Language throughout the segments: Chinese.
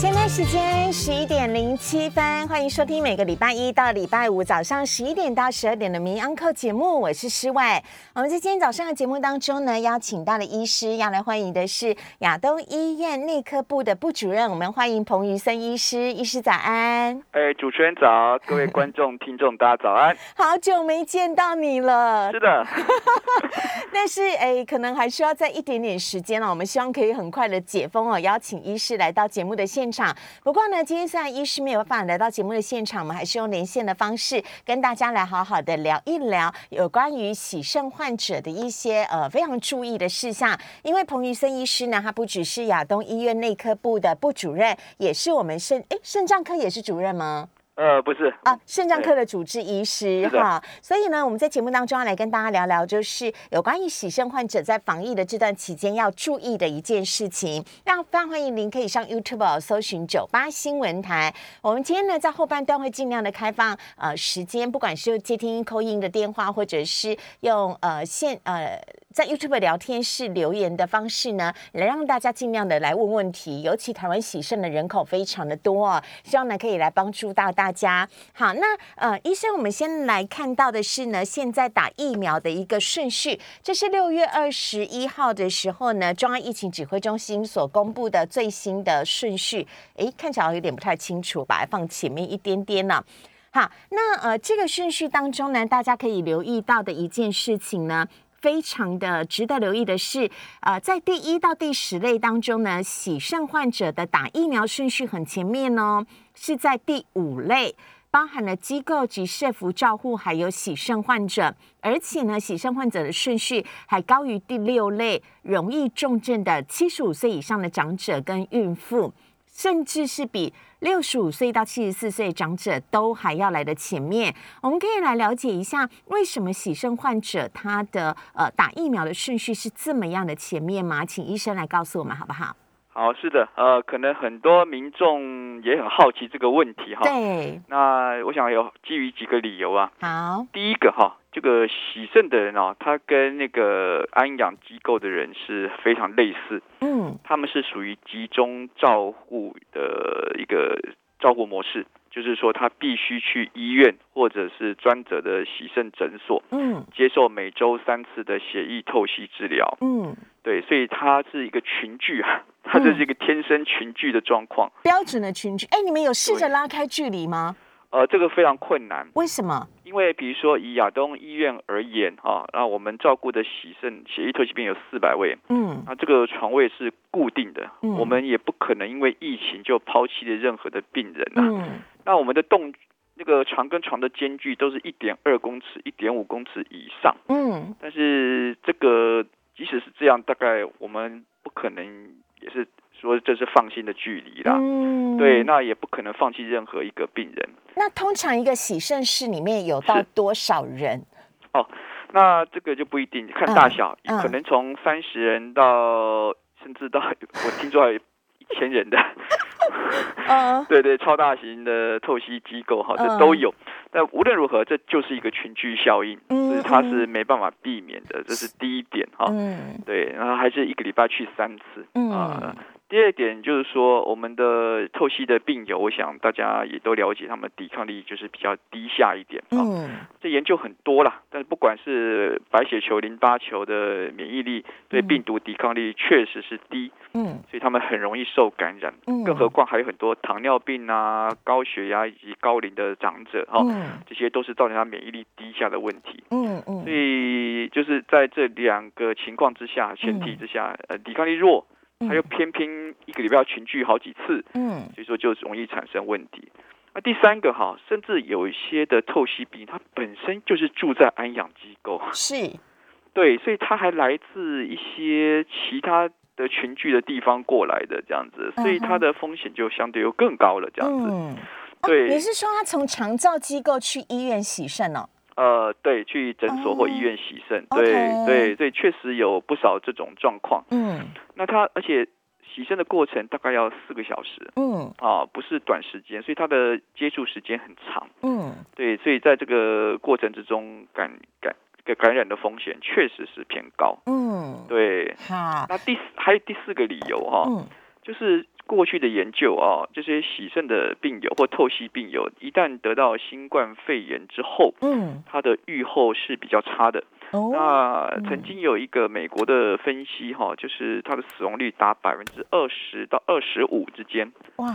现在时间十一点零七分，欢迎收听每个礼拜一到礼拜五早上十一点到十二点的《名 Uncle》节目，我是诗外。我们在今天早上的节目当中呢，邀请到了医师，要来欢迎的是亚东医院内科部的部主任，我们欢迎彭于森医师。医师早安！哎，主持人早，各位观众、听众，大家早安！好久没见到你了。是的，但是哎，可能还需要再一点点时间了。我们希望可以很快的解封哦，邀请医师来到节目的现。场。不过呢，今天虽然医师没有办法来到节目的现场，我们还是用连线的方式跟大家来好好的聊一聊有关于洗肾患者的一些呃非常注意的事项。因为彭于森医师呢，他不只是亚东医院内科部的部主任，也是我们肾哎肾脏科也是主任吗？呃，不是啊，肾脏科的主治医师哈，所以呢，我们在节目当中要来跟大家聊聊，就是有关于洗肾患者在防疫的这段期间要注意的一件事情。那非常欢迎您可以上 YouTube 搜寻九八新闻台。我们今天呢，在后半段会尽量的开放呃时间，不管是接听扣音的电话，或者是用呃线呃。在 YouTube 聊天室留言的方式呢，来让大家尽量的来问问题。尤其台湾喜肾的人口非常的多哦，希望呢可以来帮助到大家。好，那呃，医生，我们先来看到的是呢，现在打疫苗的一个顺序。这是六月二十一号的时候呢，中央疫情指挥中心所公布的最新的顺序。诶，看起来有点不太清楚，把它放前面一点点呢。好，那呃，这个顺序当中呢，大家可以留意到的一件事情呢。非常的值得留意的是，呃，在第一到第十类当中呢，喜肾患者的打疫苗顺序很前面哦，是在第五类，包含了机构及社服照护，还有喜肾患者，而且呢，喜肾患者的顺序还高于第六类，容易重症的七十五岁以上的长者跟孕妇。甚至是比六十五岁到七十四岁长者都还要来的前面，我们可以来了解一下，为什么喜肾患者他的呃打疫苗的顺序是这么样的前面吗？请医生来告诉我们好不好？好，是的，呃，可能很多民众也很好奇这个问题哈。对。那我想有基于几个理由啊。好。第一个哈，这个喜肾的人啊，他跟那个安养机构的人是非常类似。嗯。他们是属于集中照护的一个照护模式，就是说他必须去医院或者是专责的喜肾诊所，嗯，接受每周三次的血液透析治疗。嗯。对，所以它是一个群聚啊，它这是一个天生群聚的状况，标准的群聚。哎，你们有试着拉开距离吗？呃，这个非常困难。为什么？因为比如说以亚东医院而言，哈，那我们照顾的洗肾血液透析病有四百位，嗯，那这个床位是固定的，嗯，我们也不可能因为疫情就抛弃了任何的病人啊，嗯，那我们的动那个床跟床的间距都是一点二公尺、一点五公尺以上，嗯，但是这个。即使是这样，大概我们不可能也是说这是放心的距离啦。嗯，对，那也不可能放弃任何一个病人。那通常一个洗肾室里面有到多少人？哦，那这个就不一定，看大小，可能从三十人到甚至到我听说还有一千人的。嗯，对对，超大型的透析机构哈，这都有。但无论如何，这就是一个群聚效应，它是没办法避免的，这是第一点哈。嗯，对，然后还是一个礼拜去三次啊。第二点就是说，我们的透析的病友，我想大家也都了解，他们抵抗力就是比较低下一点嗯，这研究很多啦，但是不管是白血球、淋巴球的免疫力，对病毒抵抗力确实是低。嗯，所以他们很容易受感染。嗯，更何况还有很多糖尿病啊、高血压以及高龄的长者哈，这些都是造成他免疫力低下的问题。嗯嗯，所以就是在这两个情况之下、前提之下，呃，抵抗力弱。他又偏偏一个礼拜要群聚好几次，嗯，所以说就容易产生问题。那第三个哈，甚至有一些的透析病，他本身就是住在安养机构，是，对，所以他还来自一些其他的群聚的地方过来的这样子，所以他的风险就相对又更高了这样子。嗯，对，你是说他从长照机构去医院洗肾哦？呃，对，去诊所或医院洗肾，对对，所以确实有不少这种状况。嗯，那他而且洗肾的过程大概要四个小时，嗯啊，不是短时间，所以他的接触时间很长。嗯，对，所以在这个过程之中感感这个感染的风险确实是偏高。嗯，对，好，那第四还有第四个理由哈、嗯就是过去的研究啊，这些洗肾的病友或透析病友，一旦得到新冠肺炎之后，嗯，他的预后是比较差的。哦，那曾经有一个美国的分析哈，就是他的死亡率达百分之二十到二十五之间。哇，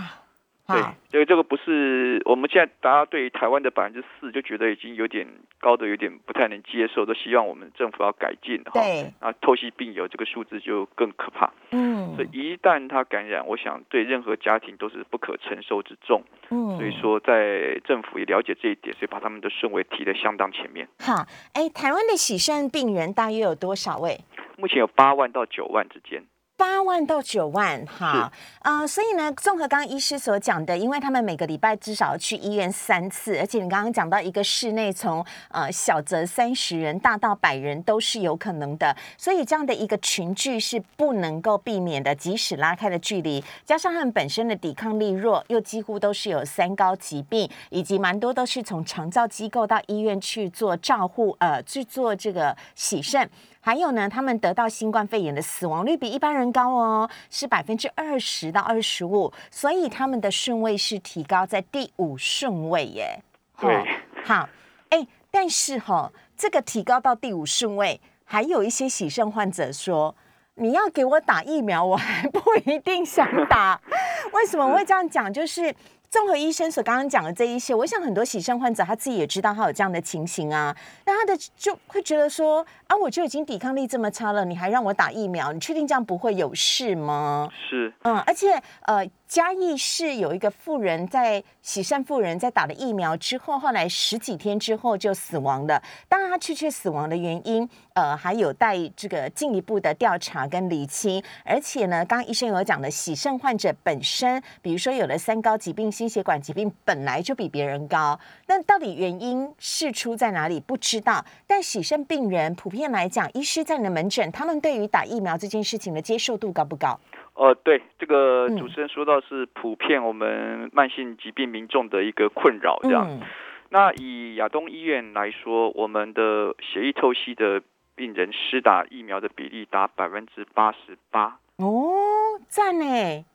对好，，这个这个不是我们现在大家对台湾的百分之四就觉得已经有点高的，有点不太能接受，都希望我们政府要改进哈。对，啊，透析病友这个数字就更可怕。嗯所以一旦他感染，我想对任何家庭都是不可承受之重。嗯，所以说，在政府也了解这一点，所以把他们的顺位提得相当前面。好，哎，台湾的喜肾病人大约有多少位？目前有八万到九万之间。八万到九万，哈，呃、所以呢，综合刚刚医师所讲的，因为他们每个礼拜至少要去医院三次，而且你刚刚讲到一个室内从呃小则三十人，大到百人都是有可能的，所以这样的一个群聚是不能够避免的，即使拉开了距离，加上他们本身的抵抗力弱，又几乎都是有三高疾病，以及蛮多都是从长照机构到医院去做照护，呃，去做这个洗肾。还有呢，他们得到新冠肺炎的死亡率比一般人高哦，是百分之二十到二十五，所以他们的顺位是提高在第五顺位耶。对哦好，哎，但是哈、这个提高到第五顺位，还有一些喜肾患者说。你要给我打疫苗，我还不一定想打。为什么我会这样讲？就是综合医生所刚刚讲的这一些，我想很多喜肾患者他自己也知道他有这样的情形啊，那他的就会觉得说啊，我就已经抵抗力这么差了，你还让我打疫苗，你确定这样不会有事吗？是，嗯，而且呃，嘉义市有一个妇人在喜善妇人在打了疫苗之后，后来十几天之后就死亡了。当然，她确切死亡的原因，呃，还有待这个进一步的调查跟厘清。而且呢，刚刚医生有讲的，喜肾患者本身，比如说有了三高疾病、心血管疾病，本来就比别人高。那到底原因事出在哪里？不知道。但喜肾病人普遍来讲，医师在你的门诊，他们对于打疫苗这件事情的接受度高不高？呃，对，这个嗯主持人说到是普遍我们慢性疾病民众的一个困扰，这样。嗯那以亚东医院来说，我们的血液透析的病人施打疫苗的比例达百分之八十八。哦，赞呢，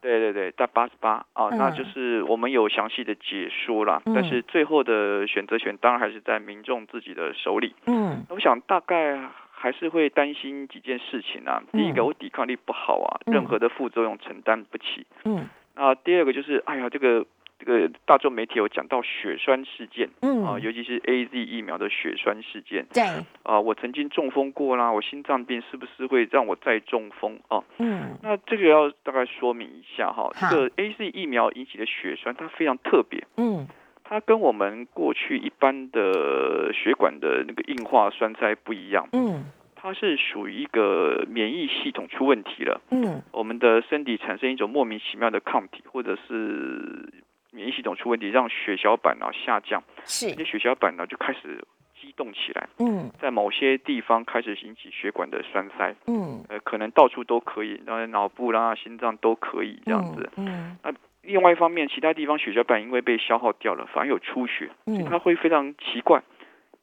对对对，在八十八啊，嗯那就是我们有详细的解说啦。嗯但是最后的选择权当然还是在民众自己的手里。嗯我想大概还是会担心几件事情啊。第一个，嗯我抵抗力不好啊，嗯任何的副作用承担不起。嗯那第二个就是，哎呀，这个这个大众媒体有讲到血栓事件嗯。啊，嗯，尤其是 A Z 疫苗的血栓事件。对，啊，我曾经中风过啦，我心脏病是不是会让我再中风？啊？嗯。那这个要大概说明一下哈，这个 A Z 疫苗引起的血栓它非常特别，嗯。它跟我们过去一般的血管的那个硬化栓塞不一样，嗯。它是属于一个免疫系统出问题了。嗯。我们的身体产生一种莫名其妙的抗体，或者是免疫系统出问题，让血小板啊下降，是。这些血小板呢就开始激动起来，嗯。在某些地方开始引起血管的栓塞，嗯。呃，可能到处都可以，当然脑部啦、心脏都可以这样子。嗯那另外一方面，其他地方血小板因为被消耗掉了，反而有出血，所以嗯它会非常奇怪，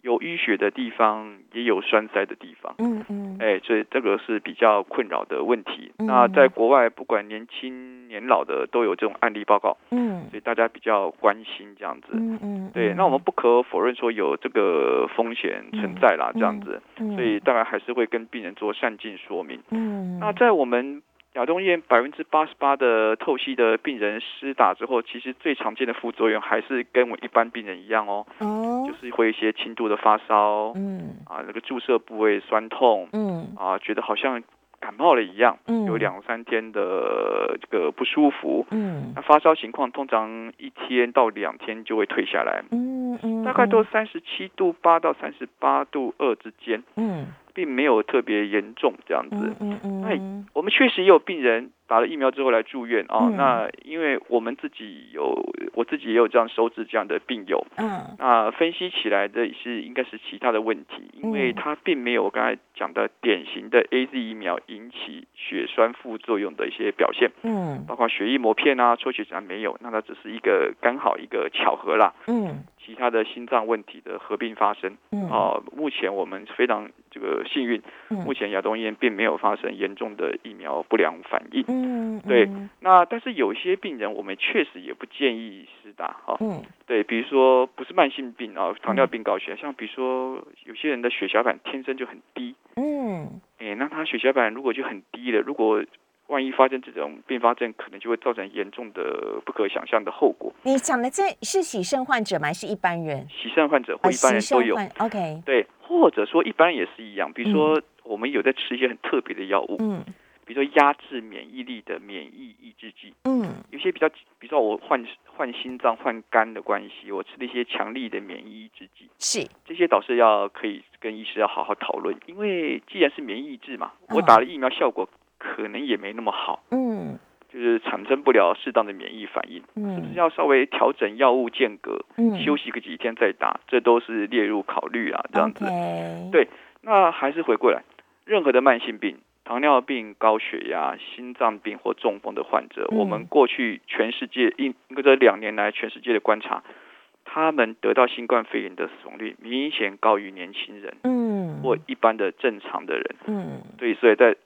有淤血的地方，也有栓塞的地方。嗯嗯哎，所以这个是比较困扰的问题。嗯那在国外，不管年轻年老的都有这种案例报告，嗯所以大家比较关心这样子。嗯嗯，对，那我们不可否认说有这个风险存在啦，这样子，们所以当然还是会跟病人做善尽说明。嗯那在我们亚东医院百分之八十八的透析的病人施打之后，其实最常见的副作用还是跟我一般病人一样哦，哦。就是会一些轻度的发烧嗯。啊，那个注射部位酸痛嗯。啊，觉得好像感冒了一样，嗯。有两三天的这个不舒服。嗯。那发烧情况通常一天到两天就会退下来，嗯嗯大概都三十七度八到三十八度二之间。嗯并没有特别严重这样子。嗯嗯哎嗯，我们确实也有病人打了疫苗之后来住院啊、嗯。那因为我们自己有，我自己也有这样收治这样的病友，嗯。那分析起来的是应该是其他的问题，因为嗯它并没有我刚才讲的典型的 A Z 疫苗引起血栓副作用的一些表现，嗯。包括血液膜片啊、抽血检查没有，那它只是一个刚好一个巧合啦。嗯。其他的心脏问题的合并发生嗯，啊、目前我们非常这个幸运，嗯。目前亚东医院并没有发生严重的疫苗不良反应。嗯，对嗯。那但是有些病人我们确实也不建议施打哈、嗯。对，比如说不是慢性病啊，糖尿病、高血压，像比如说有些人的血小板天生就很低，嗯。哎，那他血小板如果就很低了，如果万一发生这种并发症，可能就会造成严重的不可想象的后果。你讲的这是喜肾患者吗？还是一般人？喜肾患者或哦一般人都有，OK，对，或者说一般人也是一样，比如说我们有在吃一些很特别的药物，嗯。比如说压制免疫力的免疫抑制剂，嗯。有些比较，比如说我患患心脏、患肝的关系，我吃了一些强力的免疫抑制剂，是。这些倒是要可以跟医师要好好讨论，因为既然是免疫抑制嘛，嗯。我打了疫苗效果可能也没那么好，嗯。就是产生不了适当的免疫反应，是不是嗯要稍微调整药物间隔，嗯。休息个几天再打，这都是列入考虑啊，这样子。对那还是回过来，任何的慢性病，糖尿病、高血压、心脏病或中风的患者，嗯。我们过去全世界应应该这两年来全世界的观察，他们得到新冠肺炎的死亡率明显高于年轻人嗯。或一般的正常的人。嗯。对，所以在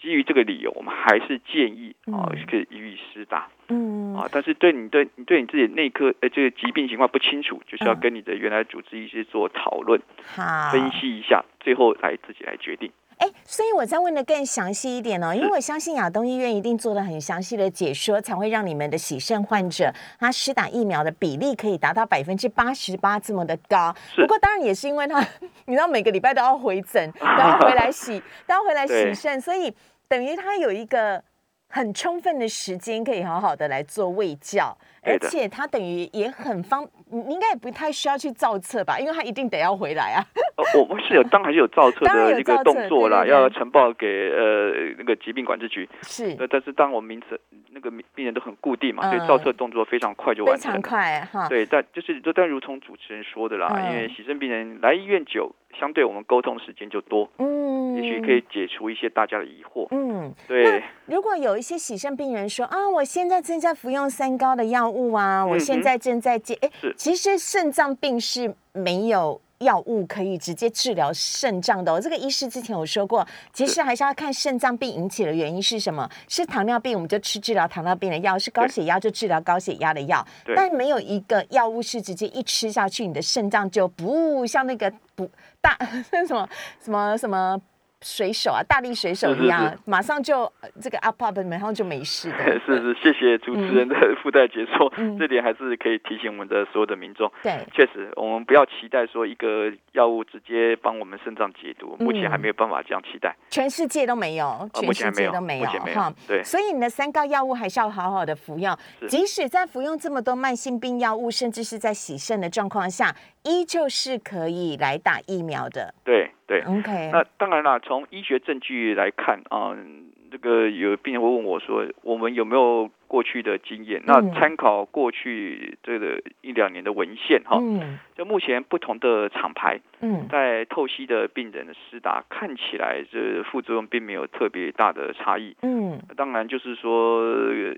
基于这个理由，我们还是建议啊嗯，可以予以施打嗯啊。但是对你对你对你自己内科呃这个疾病情况不清楚，就是要嗯跟你的原来主治医师做讨论，好分析一下，最后来自己来决定。哎，所以我再问的更详细一点哦，因为我相信亚东医院一定做了很详细的解说，才会让你们的洗肾患者他施打疫苗的比例可以达到百分之八十八这么的高。是不过当然也是因为他，你知道每个礼拜都要回诊，都要回来洗，都要回来洗肾，所以等于他有一个很充分的时间可以好好的来做卫教，而且他等于也很方，应该也不太需要去造册吧，因为他一定得要回来啊。呃，我们是有，当然是有造册的一个动作啦，对对对要呈报给呃那个疾病管制局。是呃，但是当我们名词那个病人都很固定嘛，所嗯以造册动作非常快就完成了。快哈。对，但就是就但如同主持人说的啦，嗯因为喜肾病人来医院久，相对我们沟通时间就多，嗯，也许可以解除一些大家的疑惑。嗯，对，如果有一些喜肾病人说啊，我现在正在服用三高的药物啊，我现在正在戒，哎、是其实肾脏病是没有。药物可以直接治疗肾脏的、哦，这个医师之前有说过，其实还是要看肾脏病引起的原因是什么。是糖尿病，我们就吃治疗糖尿病的药；是高血压，就治疗高血压的药。对但没有一个药物是直接一吃下去，你的肾脏就不像那个不大 那什么什么什么水手啊，大力水手一样，是马上就呃这个 up up，马上就没事的。是是，谢谢主持人的 附带解说，嗯这点还是可以提醒我们的所有的民众。对，确实，我们不要期待说一个药物直接帮我们肾脏解毒，目前还没有办法这样期待。全世界都没有，呃，全世目前还没有，界都没有没哈有。。对，所以你的三高药物还是要好好的服用，即使在服用这么多慢性病药物，甚至是在洗肾的状况下，依旧是可以来打疫苗的。对对。OK，那当然啦，从医学证据来看啊、这个有病人会问我说，我们有没有过去的经验？那嗯参考过去这个一两年的文献哈，嗯就目前不同的厂牌嗯在透析的病人的施打，看起来这副作用并没有特别大的差异。嗯当然就是说，呃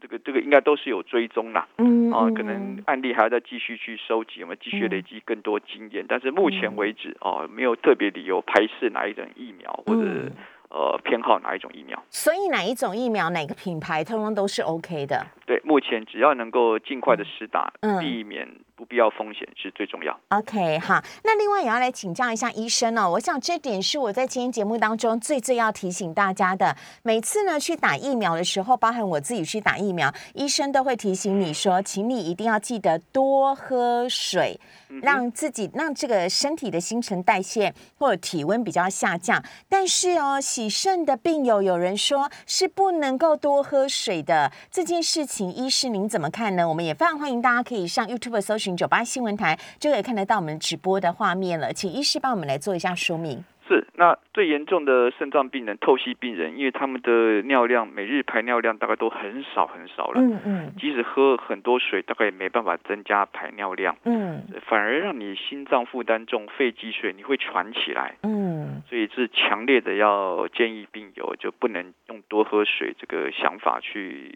这个这个应该都是有追踪啦。嗯啊，可能案例还要再继续去收集，我们继续累积更多经验。但是目前为止，哦，没有特别理由排斥哪一种疫苗，或者嗯呃偏好哪一种疫苗。所以哪一种疫苗、哪个品牌，通通都是 OK 的。对，目前只要能够尽快的施打，嗯避免不必要风险是最重要。OK，好，那另外也要来请教一下医生哦。我想这点是我在今天节目当中最最要提醒大家的。每次呢去打疫苗的时候，包含我自己去打疫苗，医生都会提醒你说，请你一定要记得多喝水，嗯让自己让这个身体的新陈代谢或者体温比较下降。但是哦，洗肾的病友有人说是不能够多喝水的这件事情，医师您怎么看呢？我们也非常欢迎大家可以上 YouTube 搜寻九八新闻台，就可以看得到我们直播的画面了。请医师帮我们来做一下说明。是，那最严重的肾脏病人、透析病人，因为他们的尿量每日排尿量大概都很少很少了，嗯嗯即使喝很多水，大概也没办法增加排尿量，嗯反而让你心脏负担重、肺积水，你会喘起来。嗯所以是强烈的要建议病友就不能用多喝水这个想法去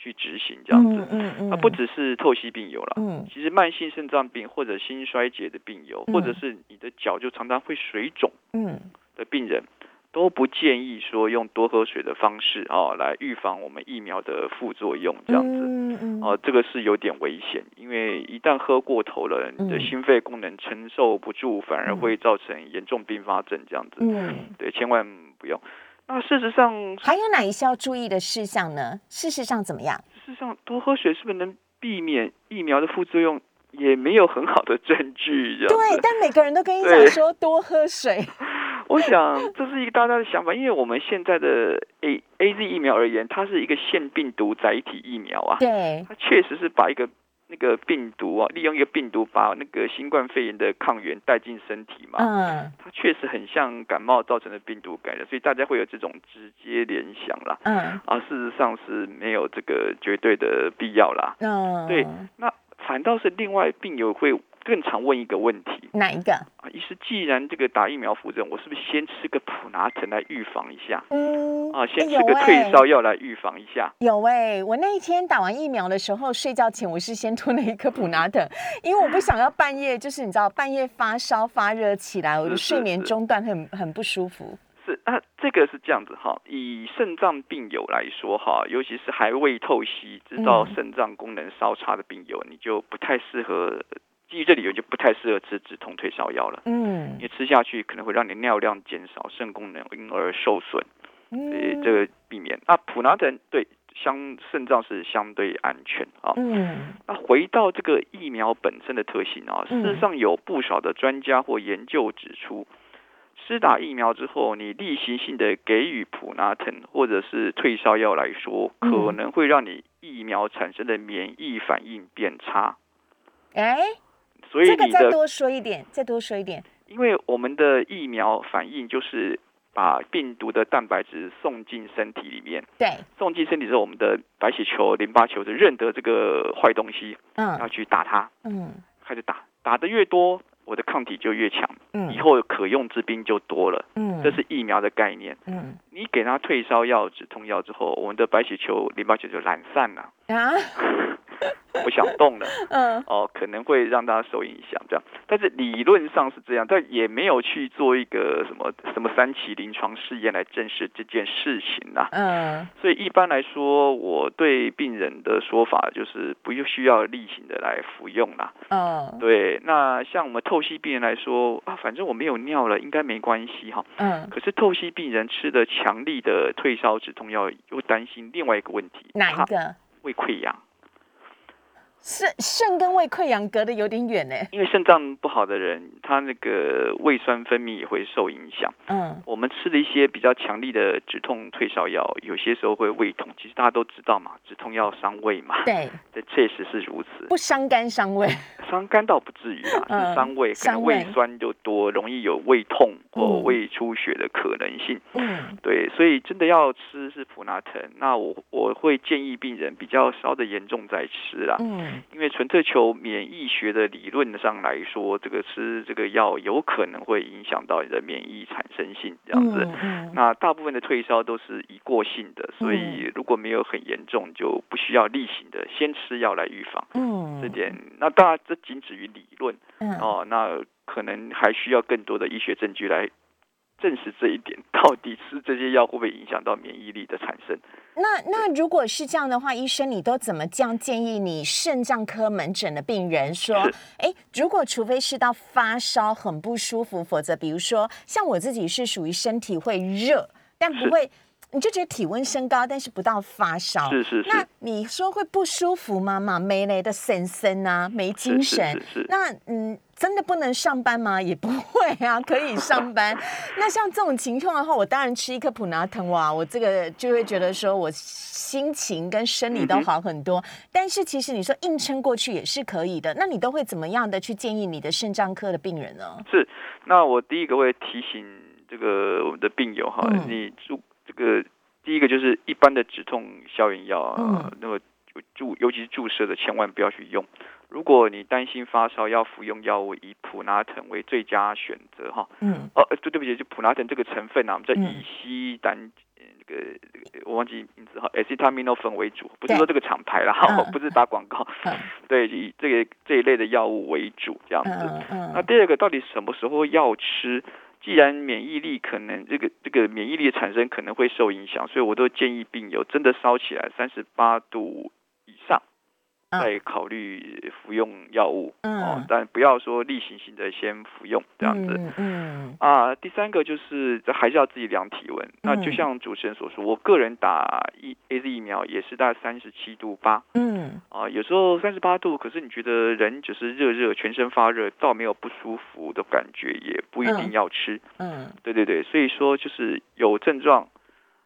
去执行这样子。嗯嗯啊，不只是透析病友了，嗯其实慢性肾脏病或者心衰竭的病友，嗯或者是你的脚就常常会水肿嗯的病人，都不建议说用多喝水的方式啊来预防我们疫苗的副作用这样子。嗯嗯哦、这个是有点危险，因为一旦喝过头了，你的嗯心肺功能承受不住，反而会造成严重并发症这样子。嗯，对，千万不用。那事实上，还有哪一些要注意的事项呢？事实上怎么样？事实上多喝水是不是能避免疫苗的副作用，也没有很好的证据对，但每个人都跟你讲说多喝水。我想这是一个大家的想法，因为我们现在的 A A Z 疫苗而言，它是一个腺病毒载体疫苗啊，对，它确实是把一个那个病毒啊，利用一个病毒把那个新冠肺炎的抗原带进身体嘛。嗯它确实很像感冒造成的病毒感染，所以大家会有这种直接联想啦。嗯啊，事实上是没有这个绝对的必要啦。嗯，对那反倒是另外病友会更常问一个问题哪一个？啊，医师，既然这个打疫苗副作用，我是不是先吃个普拿疼来预防一下嗯啊？先吃个退哎烧药来预防一下。有哎、我那一天打完疫苗的时候，睡觉前我是先吞了一颗普拿疼，因为我不想要半夜就是你知道半夜发烧发热起来，我的睡眠中断很很不舒服。是啊，这个是这样子哈。以肾脏病友来说哈，尤其是还未透析、知道嗯肾脏功能稍差的病友，你就不太适合。基于这理由，就不太适合吃止痛退烧药了，嗯因为吃下去可能会让你尿量减少，肾功能因而受损。所以嗯这个避免。那普拿疼对相肾脏是相对安全啊。嗯那回到这个疫苗本身的特性啊，嗯事实上有不少的专家或研究指出，施打疫苗之后，你例行性的给予普拿疼或者是退烧药来说，嗯可能会让你疫苗产生的免疫反应变差。哎、所以这个你的，再多说一点，再多说一点。因为我们的疫苗反应就是把病毒的蛋白质送进身体里面，对，送进身体之后，我们的白血球、淋巴球就认得这个坏东西，嗯。要嗯去打它，嗯。开始打，打的越多，我的抗体就越强，以嗯后可用之兵就多了。嗯，这是疫苗的概念。嗯。你给他退烧药、止痛药之后，我们的白血球、淋巴球就懒散了，啊不想动了。嗯哦，可能会让大家受影响，这样。但是理论上是这样，但也没有去做一个什么什么三期临床试验来证实这件事情呐、嗯所以一般来说，我对病人的说法就是不需要例行的来服用啦。嗯对，那像我们透析病人来说啊，反正我没有尿了，应该没关系哈。嗯，可是透析病人吃的强力的退烧止痛药，又担心另外一个问题，哪一个？胃溃疡。肾肾跟胃溃疡隔得有点远呢。因为肾脏不好的人，他那个胃酸分泌也会受影响。嗯我们吃的一些比较强力的止痛退烧药，有些时候会胃痛。其实大家都知道嘛，止痛药伤胃嘛，对，这确实是如此。不伤肝伤胃。伤肝倒不至于啦，嗯是伤胃，可能胃酸就多，容易有胃痛或嗯胃出血的可能性。嗯对，所以真的要吃是普拿疼，那我我会建议病人比较烧的严重再吃啦。嗯因为纯粹球免疫学的理论上来说，这个吃这个药有可能会影响到你的免疫产生性这样子。嗯嗯。那大部分的退烧都是一过性的，所以如果没有很严重，就不需要例行的先吃药来预防。嗯。这点，那当然这仅止于理论嗯。哦，那可能还需要更多的医学证据来证实这一点，到底吃这些药会不会影响到免疫力的产生？那那如果是这样的话，医生你都怎么这样建议你肾脏科门诊的病人说？哎，如果除非是到发烧很不舒服，否则比如说像我自己是属于身体会热，但不是会，你就觉得体温升高，但是不到发烧。是是是那你说会不舒服吗？嘛，没雷的神神啊，没精是神。是是是那嗯，真的不能上班吗？也不会啊，可以上班。那像这种情况的话，我当然吃一颗普拿疼哇，我这个就会觉得说我心情跟生理都好很多。但是其实你说硬撑过去也是可以的。那你都会怎么样的去建议你的肾脏科的病人呢？是，那我第一个会提醒这个我们的病友哈，嗯你注这个第一个就是一般的止痛消炎药啊，嗯那个注尤其是注射的，千万不要去用。如果你担心发烧要服用药物，以普拿疼为最佳选择哈。嗯哦，呃对对不起，就普拿疼这个成分啊，我们叫嗯乙烯胆。呃那个这个我忘记名字哈，acetaminophen 为主，不是说这个厂牌啦，哈、嗯不是打广告，嗯 对，以这个这一类的药物为主，这样子。嗯嗯那第二个，到底什么时候要吃？既然免疫力可能这个这个免疫力的产生可能会受影响，所以我都建议病友真的烧起来三十八度以上，嗯。再考虑服用药物、嗯。哦，但不要说例行性的先服用这样子。嗯嗯。啊，第三个就是这还是要自己量体温。那就嗯像主持人所说，我个人打一 A Z 疫苗也是大概三十七度八嗯。啊，有时候三十八度，可是你觉得人只是热热，全身发热，倒没有不舒服的感觉，也不一定嗯。要吃。嗯。对对对，所以说就是有症状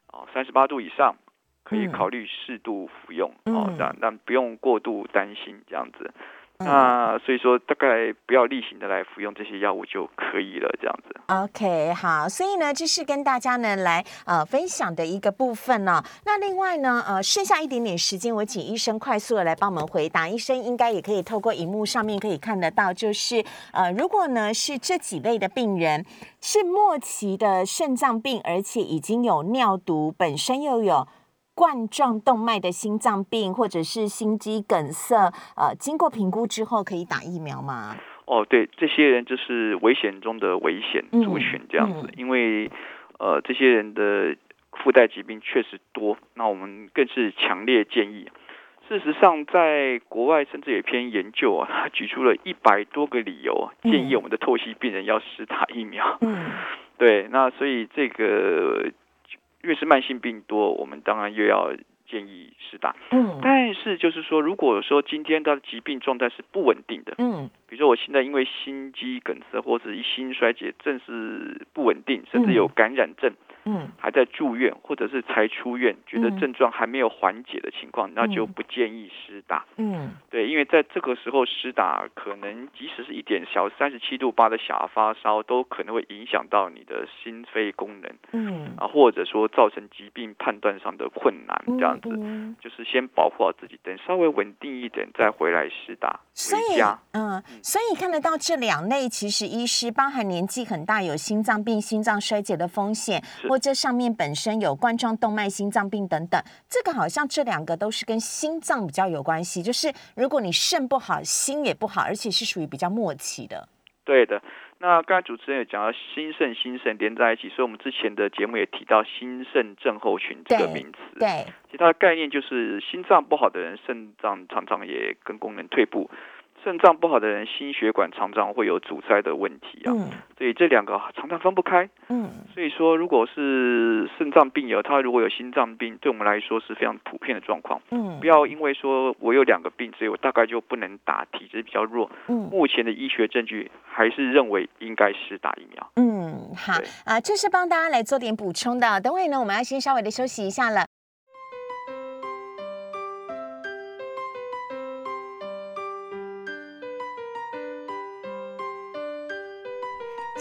啊，三十八度以上可以嗯考虑适度服用、嗯哦，但但不用过度担心这样子。嗯那所以说大概不要例行的来服用这些药物就可以了，这样子。OK，好，所以呢，这是跟大家呢来呃分享的一个部分呢、那另外呢，呃，剩下一点点时间，我请医生快速的来帮我们回答。医生应该也可以透过荧幕上面可以看得到，就是呃，如果呢是这几类的病人是末期的肾脏病，而且已经有尿毒，本身又有。冠状动脉的心脏病或者是心肌梗塞，呃，经过评估之后可以打疫苗吗？哦，对，这些人就是危险中的危险嗯族群这样子，嗯因为呃这些人的附带疾病确实多，那我们更是强烈建议。事实上，在国外甚至有一篇研究啊，他 举出了一百多个理由，嗯建议我们的透析病人要施打疫苗。嗯 对，那所以这个越是慢性病多，我们当然越要建议施打。嗯。但是就是说，如果说今天他的疾病状态是不稳定的，嗯。比如说我现在因为心肌梗塞或者一心衰竭，正是不稳定，甚至有感染症，嗯还在住院，或者是才出院，觉得嗯。症状还没有缓解的情况，那就不建议施打。嗯。对，因为在这个时候施打，可能即使是一点小三十七度八的小发烧，都可能会影响到你的心肺功能嗯，啊，或者说造成疾病判断上的困难，这样子。嗯。就是先保护好自己，等稍微稳定一点再回来施打所以嗯，所以看得到这两类，其实医师包含年纪很大有心脏病、心脏衰竭的风险，是或这上面本身有冠状动脉心脏病等等，这个好像这两个都是跟心脏比较有关系。就是如果你肾不好，心也不好，而且是属于比较末期的。对的，那刚才主持人有讲到心肾心肾连在一起，所以我们之前的节目也提到心肾症候群这个名词。对，其实它的概念就是心脏不好的人，肾脏常常也跟功能退步；肾脏不好的人，心血管常常会有阻塞的问题啊。嗯所以这两个常常分不开。嗯所以说，如果是肾脏病友，他如果有心脏病，对我们来说是非常普遍的状况。嗯不要因为说我有两个病，所以我大概就不能打，体质比较弱。嗯目前的医学证据还是认为应该是打疫苗。嗯，好对啊，这是帮大家来做点补充的。等会呢，我们要先稍微的休息一下了。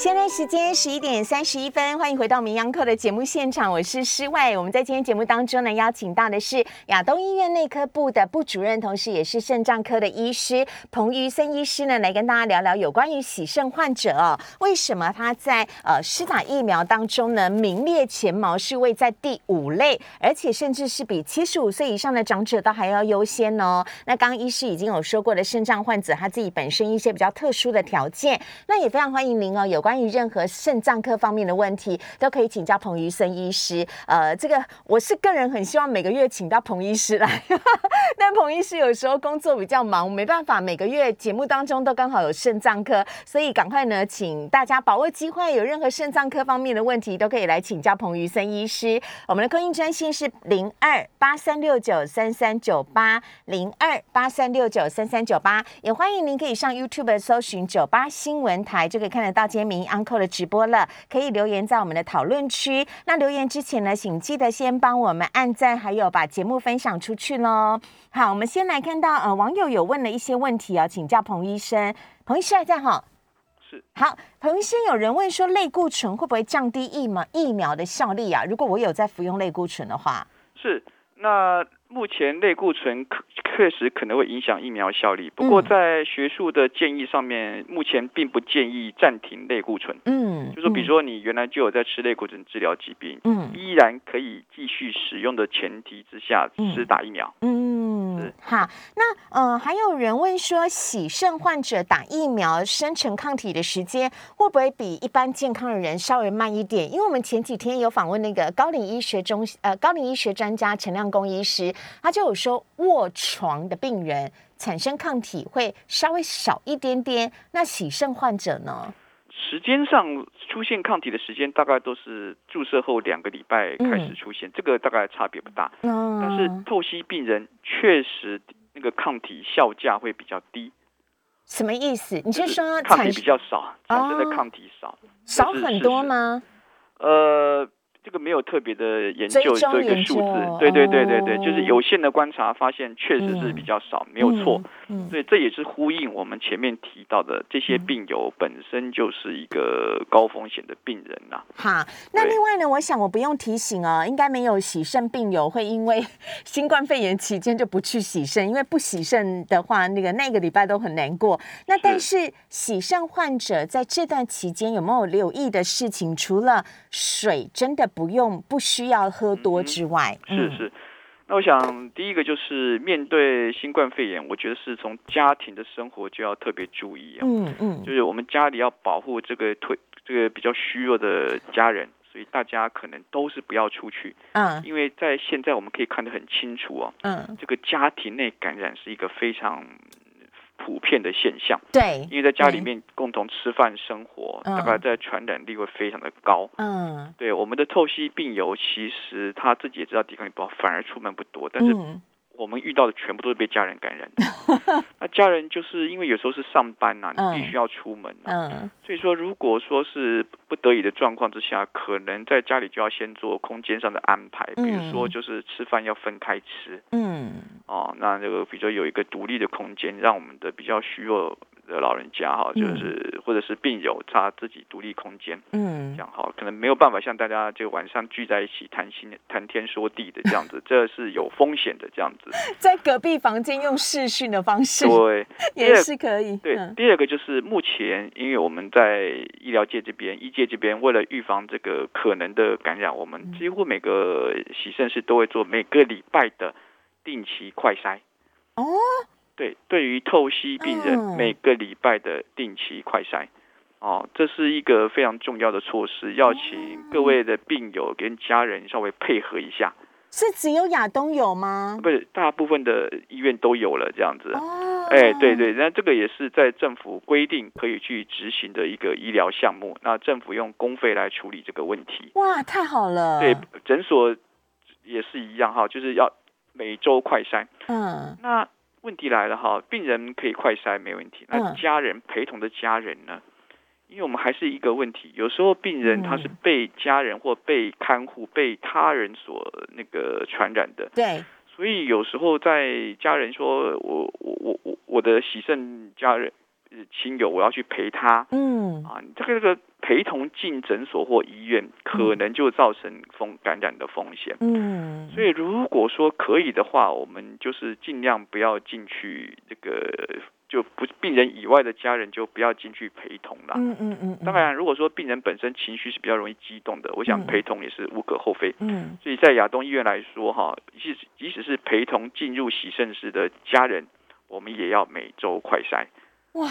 现在时间十一点三十一分，欢迎回到名央课的节目现场，我是施外。我们在今天节目当中呢，邀请到的是亚东医院内科部的部主任，同时也是肾脏科的医师彭于森医师呢，来跟大家聊聊有关于喜肾患者哦，为什么他在呃施打疫苗当中呢名列前茅，是位在第五类，而且甚至是比七十五岁以上的长者都还要优先哦。那刚刚医师已经有说过的，肾脏患者他自己本身一些比较特殊的条件，那也非常欢迎您哦。有关关于任何肾脏科方面的问题，都可以请教彭于生医师。呃，这个我是个人很希望每个月请到彭医师来，但彭医师有时候工作比较忙，没办法每个月节目当中都刚好有肾脏科，所以赶快呢，请大家把握机会，有任何肾脏科方面的问题都可以来请教彭于生医师。我们的客运专线是零二八三六九三三九八零二八三六九三三九八，也欢迎您可以上 YouTube 搜寻九八新闻台，就可以看得到今天民 Uncle 的直播了。可以留言在我们的讨论区。那留言之前呢，请记得先帮我们按赞，还有把节目分享出去喽。好，我们先来看到呃，网友有问了一些问题啊，请教彭医生。彭医生还在哈？是。好，彭医生有人问说，类固醇会不会降低疫苗疫苗的效力啊？如果我有在服用类固醇的话，是。那目前类固醇可确实可能会影响疫苗效力，不过在学术的建议上面，目前并不建议暂停类固醇。嗯，就说比如说你原来就有在吃类固醇治疗疾病，嗯，依然可以继续使用的前提之下，是打疫苗。嗯，好。那呃，还有人问说，洗肾患者打疫苗生成抗体的时间会不会比一般健康的人稍微慢一点？因为我们前几天有访问那个高龄医学中呃高龄医学专家陈亮公医师。他就有说，卧床的病人产生抗体会稍微少一点点。那洗肾患者呢？时间上出现抗体的时间大概都是注射后两个礼拜开始出现，这个大概差别不大。但是透析病人确实那个抗体效价会比较低。什么意思？你是说抗体比较少，产生的抗体少，少很多吗？呃。这个没有特别的研究做一个数字，对对对对对，就是有限的观察发现确实是比较少，没有错。所以这也是呼应我们前面提到的，这些病友本身就是一个高风险的病人呐。好，那另外呢，我想我不用提醒哦，应该没有洗肾病友会因为新冠肺炎期间就不去洗肾，因为不洗肾的话，那个那个礼拜都很难过。那但是洗肾患者在这段期间有没有留意的事情？除了水真的不用不需要喝多之外，是是。那我想，第一个就是面对新冠肺炎，我觉得是从家庭的生活就要特别注意啊。嗯嗯，就是我们家里要保护这个退这个比较虚弱的家人，所以大家可能都是不要出去。嗯，因为在现在我们可以看得很清楚啊。嗯，这个家庭内感染是一个非常。普遍的现象，对，因为在家里面共同吃饭生活，大概在传染力会非常的高。嗯，对，我们的透析病友其实他自己也知道抵抗力不好，反而出门不多，但是。我们遇到的全部都是被家人感染的，那家人就是因为有时候是上班呐，你必须要出门嗯，所以说如果说是不得已的状况之下，可能在家里就要先做空间上的安排，比如说就是吃饭要分开吃，嗯，哦，那这个比如说有一个独立的空间，让我们的比较虚弱。的老人家哈，就是或者是病友，他自己独立空间，嗯，这样哈，可能没有办法像大家就晚上聚在一起谈心、谈天说地的这样子，这是有风险的这样子。在隔壁房间用视讯的方式，对，也是可以。对，第二个就是目前，因为我们在医疗界这边、医界这边，为了预防这个可能的感染，我们几乎每个洗肾室都会做每个礼拜的定期快筛。哦。对，对于透析病人每个礼拜的定期快筛，哦，这是一个非常重要的措施，要请各位的病友跟家人稍微配合一下。是只有亚东有吗？不是，大部分的医院都有了这样子。哦，哎，对对，那这个也是在政府规定可以去执行的一个医疗项目，那政府用公费来处理这个问题。哇，太好了！对，诊所也是一样哈，就是要每周快筛。嗯，那。问题来了哈，病人可以快筛没问题，那家人陪同的家人呢？因为我们还是一个问题，有时候病人他是被家人或被看护、被他人所那个传染的，对，所以有时候在家人说我我我我我的喜肾家人。亲友，我要去陪他。嗯啊，这个这个陪同进诊所或医院，可能就造成风感染的风险。嗯，所以如果说可以的话，我们就是尽量不要进去这个，就不病人以外的家人就不要进去陪同了。嗯嗯嗯。当然，如果说病人本身情绪是比较容易激动的，我想陪同也是无可厚非。嗯，所以在亚东医院来说，哈，即即使是陪同进入洗肾室的家人，我们也要每周快筛。哇，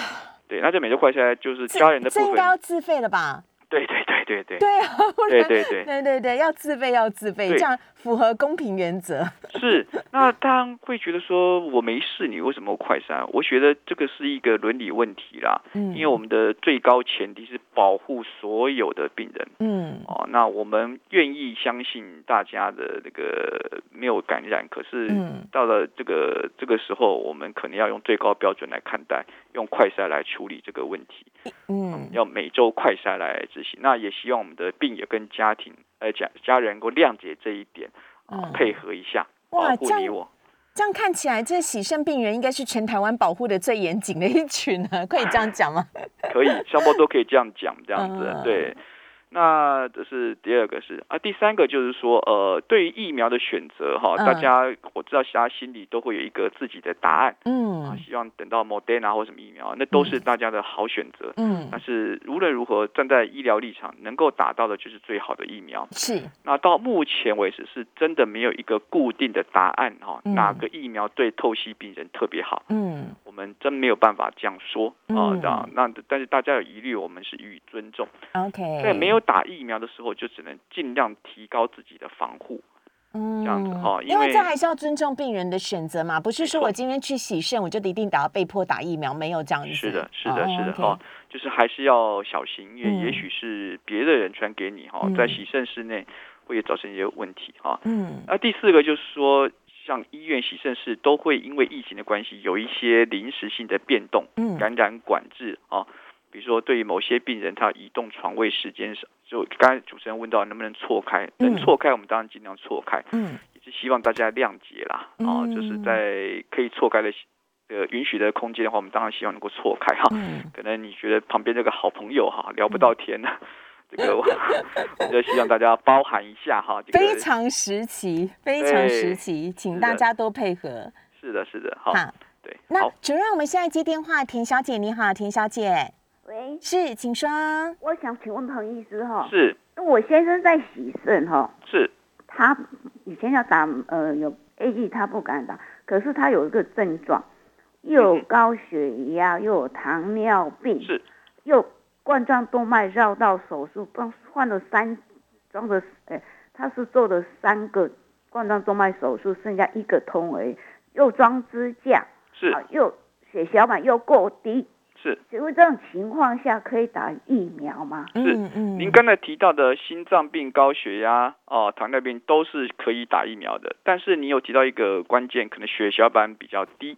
对，那这每周快筛就是家人的部分，这应该要自费了吧？对对对对对，对啊，对对对。对对对，要自费要自费，这样符合公平原则。是，那当然会觉得说我没事，你为什么快筛？我觉得这个是一个伦理问题啦。嗯，因为我们的最高前提是保护所有的病人。嗯，哦，那我们愿意相信大家的这个没有感染，可是到了这个这个时候，我们可能要用最高标准来看待，用快筛来处理这个问题。嗯，要每周快筛来执行。那也希望我们的病友跟家庭呃家家人能够谅解这一点，啊，配合一下，保护你我。这样看起来，这喜肾病人应该是全台湾保护的最严谨的一群呢，可以这样讲吗？可以，双方都可以这样讲，这样子嗯对。那这是第二个是啊，第三个就是说，呃，对于疫苗的选择哈，嗯大家我知道，大家心里都会有一个自己的答案嗯啊，嗯希望等到 Moderna 或什么疫苗，那都是大家的好选择。嗯，但是无论如何，站在医疗立场，能够打到的就是最好的疫苗。是那到目前为止，是真的没有一个固定的答案哈，嗯哪个疫苗对透析病人特别好，嗯我们真没有办法这样说啊嗯。这样，那但是大家有疑虑，我们是予以尊重。，OK，对没有打疫苗的时候，就只能尽量提高自己的防护。嗯这样子哈因因为为这还是要尊重病人的选择嘛，不是说我今天去洗肾，我就一定打被迫打疫苗，没有这样子。是的，是的，哦是的哈，就是还是要小心，因嗯为也许是别的人传给你哈嗯，在洗肾室内会造成一些问题哈。嗯那第四个就是说，像医院洗肾室都会因为疫情的关系有一些临时性的变动，嗯感染管制啊，比如说对于某些病人，他移动床位时间少，就刚才主持人问到能不能错开，能嗯错开我们当然尽量错开，嗯。也是希望大家谅解啦，啊，嗯就是在可以错开的呃允许的空间的话，我们当然希望能够错开哈。嗯，可能你觉得旁边这个好朋友哈聊不到天呢，这个我我就希望大家包涵一下哈。这个。非常时期，非常时期，请大家多配合。是的，是的，好，好，对，那好，主任，我们现在接电话，田小姐你好，田小姐喂，是，请说。我想请问彭医师哈，是。我先生在洗肾哈，是。他以前要打呃有 A G 他不敢打，可是他有一个症状，又有嗯高血压，又有糖尿病，是。又冠状动脉绕道手术，帮换了三装的，呃，他是做了三个冠状动脉手术，剩下一个通而已，又装支架，是。啊，又血小板又过低，是。请问这种情况下可以打疫苗吗？是。嗯您刚才提到的心脏病、高血压、哦糖尿病都是可以打疫苗的，但是你有提到一个关键，可能血小板比较低，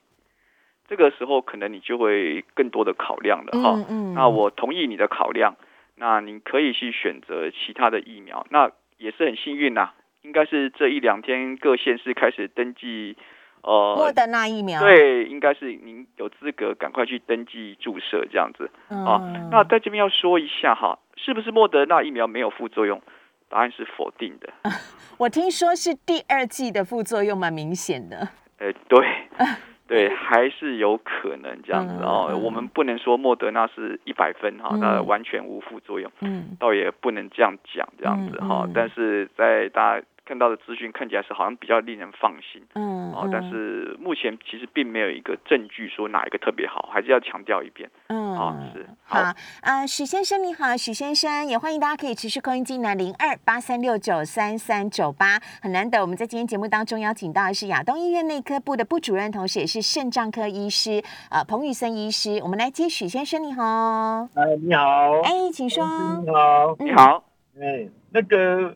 这个时候可能你就会更多的考量了哈。嗯。嗯那我同意你的考量，那你可以去选择其他的疫苗，那也是很幸运呐、应该是这一两天各县市开始登记，呃，莫德纳疫苗。，对，应该是您有资格赶快去登记注射这样子。啊嗯，那在这边要说一下哈，是不是莫德纳疫苗没有副作用？答案是否定的。我听说是第二季的副作用蛮明显的。呃，对，对，还是有可能这样子哦。我们不能说莫德纳是一百分哈，嗯那完全无副作用，嗯倒也不能这样讲这样子哈。但是在大家看到的资讯看起来是好像比较令人放心。嗯哦，但是目前其实并没有一个证据说哪一个特别好，还是要强调一遍。嗯哦是。好啊，呃，许先生你好，许先生也欢迎大家可以持续扣音进来零二八三六九三三九八，很难得我们在今天节目当中邀请到的是亚东医院内科部的部主任，同时也是肾脏科医师呃彭宇森医师，我们来接许先生你好，哎，你好，哎，请说，你好，嗯。你好，哎，那个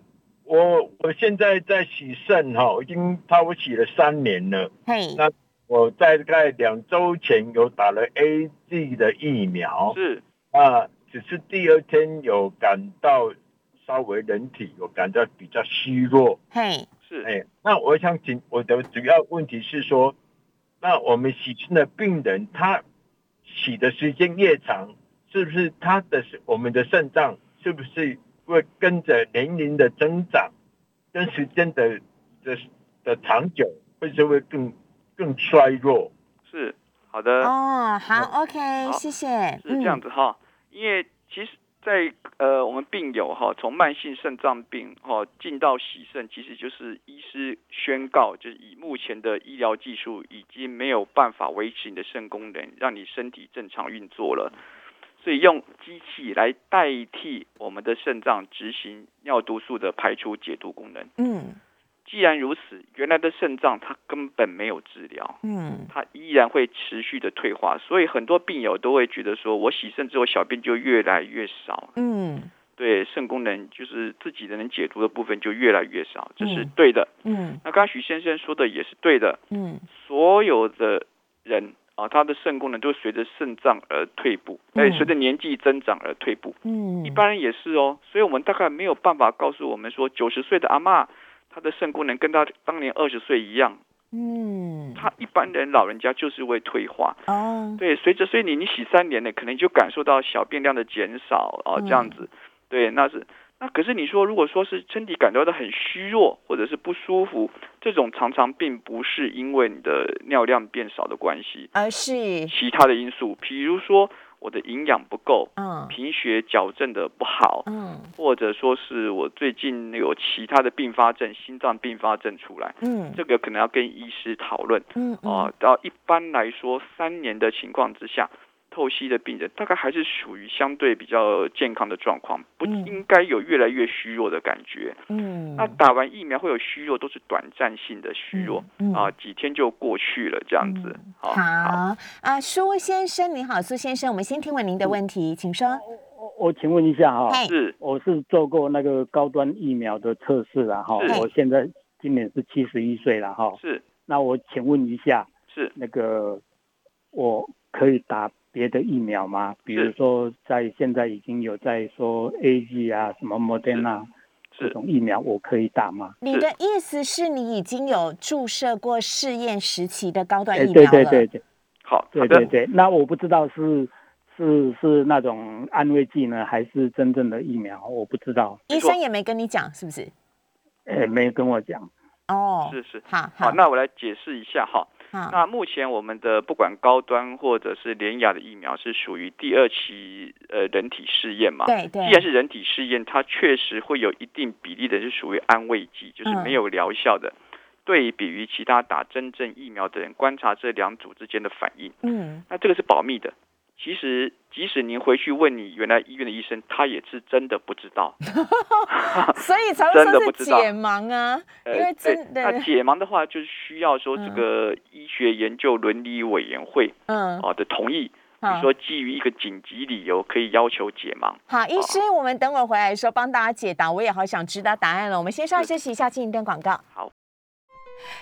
我我现在在洗肾哈，已经差不多洗了三年了。嘿，那我在大概两周前有打了 A G 的疫苗，是。啊，只是第二天有感到稍微人体有感到比较虚弱。嘿，是。哎，那我想请我的主要问题是说，那我们洗肾的病人，他洗的时间越长，是不是他的我们的肾脏是不是会跟着年龄的增长，跟时间的的的长久，会是会更更衰弱？是，好的。哦，好，OK，好谢谢，是这样子，子哈，因为其实在，呃我们病友哈，从慢性肾脏病哈进到洗肾，其实就是医师宣告，就是以目前的医疗技术已经没有办法维持你的肾功能，让你身体正常运作了。所以用机器来代替我们的肾脏执行尿毒素的排出解毒功能。嗯。既然如此，原来的肾脏它根本没有治疗，嗯。它依然会持续的退化，所以很多病友都会觉得说，我洗肾之后小便就越来越少，嗯。对肾功能就是自己的能解毒的部分就越来越少，这是嗯。对的。嗯。那刚刚许先生说的也是对的，嗯。所有的人啊，他的肾功能都随着肾脏而退步，哎、嗯随着年纪增长而退步。嗯，一般人也是哦，所以我们大概没有办法告诉我们说，九十岁的阿嬷她的肾功能跟她当年二十岁一样，嗯，他一般人老人家就是会退化。哦，对，随着所以你你洗三年呢，可能就感受到小便量的减少啊，这样子。对，那是那可是你说，如果说是身体感觉到很虚弱或者是不舒服，这种常常并不是因为你的尿量变少的关系，而是。其他的因素，比如说我的营养不够，嗯。贫血矫正的不好，嗯。或者说是我最近有其他的并发症，心脏并发症出来，嗯。这个可能要跟医师讨论。嗯。啊，到一般来说，三年的情况之下，透析的病人大概还是属于相对比较健康的状况，不嗯。应该有越来越虚弱的感觉。嗯，那打完疫苗会有虚弱，都是短暂性的虚弱嗯嗯。啊，几天就过去了，这样子。好，好，好。啊，苏先生您好，苏先生，我们先听完您的问题，请说。我我请问一下哈、嘿，是。我是做过那个高端疫苗的测试了哈是，我现在今年是七十一岁了哈。是。那我请问一下，是，那个我可以打别的疫苗吗？比如说在现在已经有在说 A G 啊，什么 Moderna 这种疫苗，我可以打吗？你的意思是你已经有注射过试验时期的高端疫苗了？对对对好，好的对对对。那我不知道是是是那种安慰剂呢，还是真正的疫苗？我不知道，医生也没跟你讲，是不是？哎，没有跟我讲。哦，是是。好好，那我来解释一下哈。好，那目前我们的不管高端或者是联雅的疫苗是属于第二期呃人体试验嘛？对对既然是人体试验，它确实会有一定比例的是属于安慰剂，就是嗯没有疗效的。对比于其他打真正疫苗的人，观察这两组之间的反应，嗯，那这个是保密的。其实，即使您回去问你原来医院的医生，他也是真的不知道。所以才会说是解盲啊，因为真的，那，解盲的话，就是需要说这个医学研究伦理委员会嗯，啊的同意，比如说基于一个紧急理由，可以要求解盲。好，医师，我们等会儿回来的时候帮大家解答，我也好想知道答案了。我们先稍微休息一下，进一段广告。好。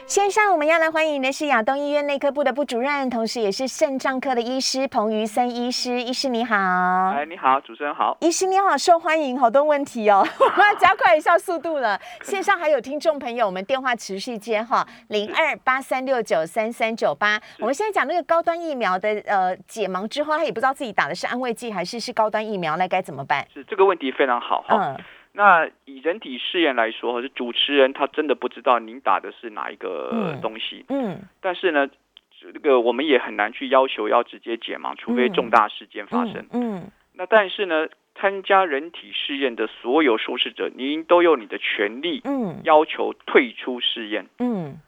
线上我们要来欢迎的是亚东医院内科部的部主任，同时也是肾脏科的医师彭于森医师。医师你好，哎，你好，主持人好。医师你好，受欢迎，好多问题哦，我们要加快一下速度了。线上还有听众朋友，我们电话持续接哈，零二八三六九三三九八。我们现在讲那个高端疫苗的呃解盲之后，他也不知道自己打的是安慰剂还是是高端疫苗，那该怎么办？是这个问题非常好哈。嗯那以人体试验来说，是主持人他真的不知道您打的是哪一个嗯。东西，嗯。但是呢，这个我们也很难去要求要直接解盲，除非嗯重大事件发生。嗯。那但是呢，参加人体试验的所有受试者，您都有你的权利嗯。要求退出试验。嗯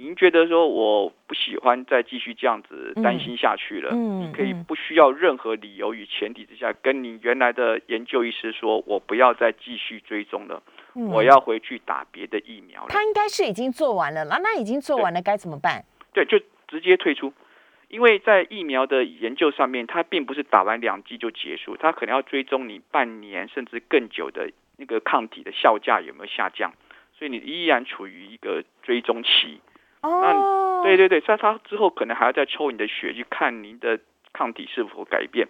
您觉得说我不喜欢再继续这样子担心下去了，嗯你可以嗯不需要任何理由与前提之下，跟你原来的研究医师说，我不要再继续追踪了，嗯我要回去打别的疫苗了。他应该是已经做完了啦，那已经做完了该怎么办？对，就直接退出。因为在疫苗的研究上面，它并不是打完两剂就结束，它可能要追踪你半年甚至更久的那个抗体的效价有没有下降，所以你依然处于一个追踪期。哦，对对对，在他之后可能还要再抽你的血去看您的抗体是否改变，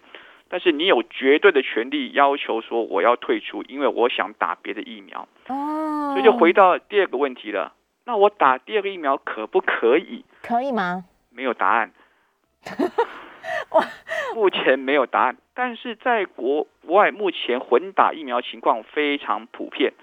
但是你有绝对的权利要求说我要退出，因为我想打别的疫苗，哦，所以就回到第二个问题了。那我打第二个疫苗可不可以？可以吗？没有答案。目前没有答案，但是在国外目前混打疫苗情况非常普遍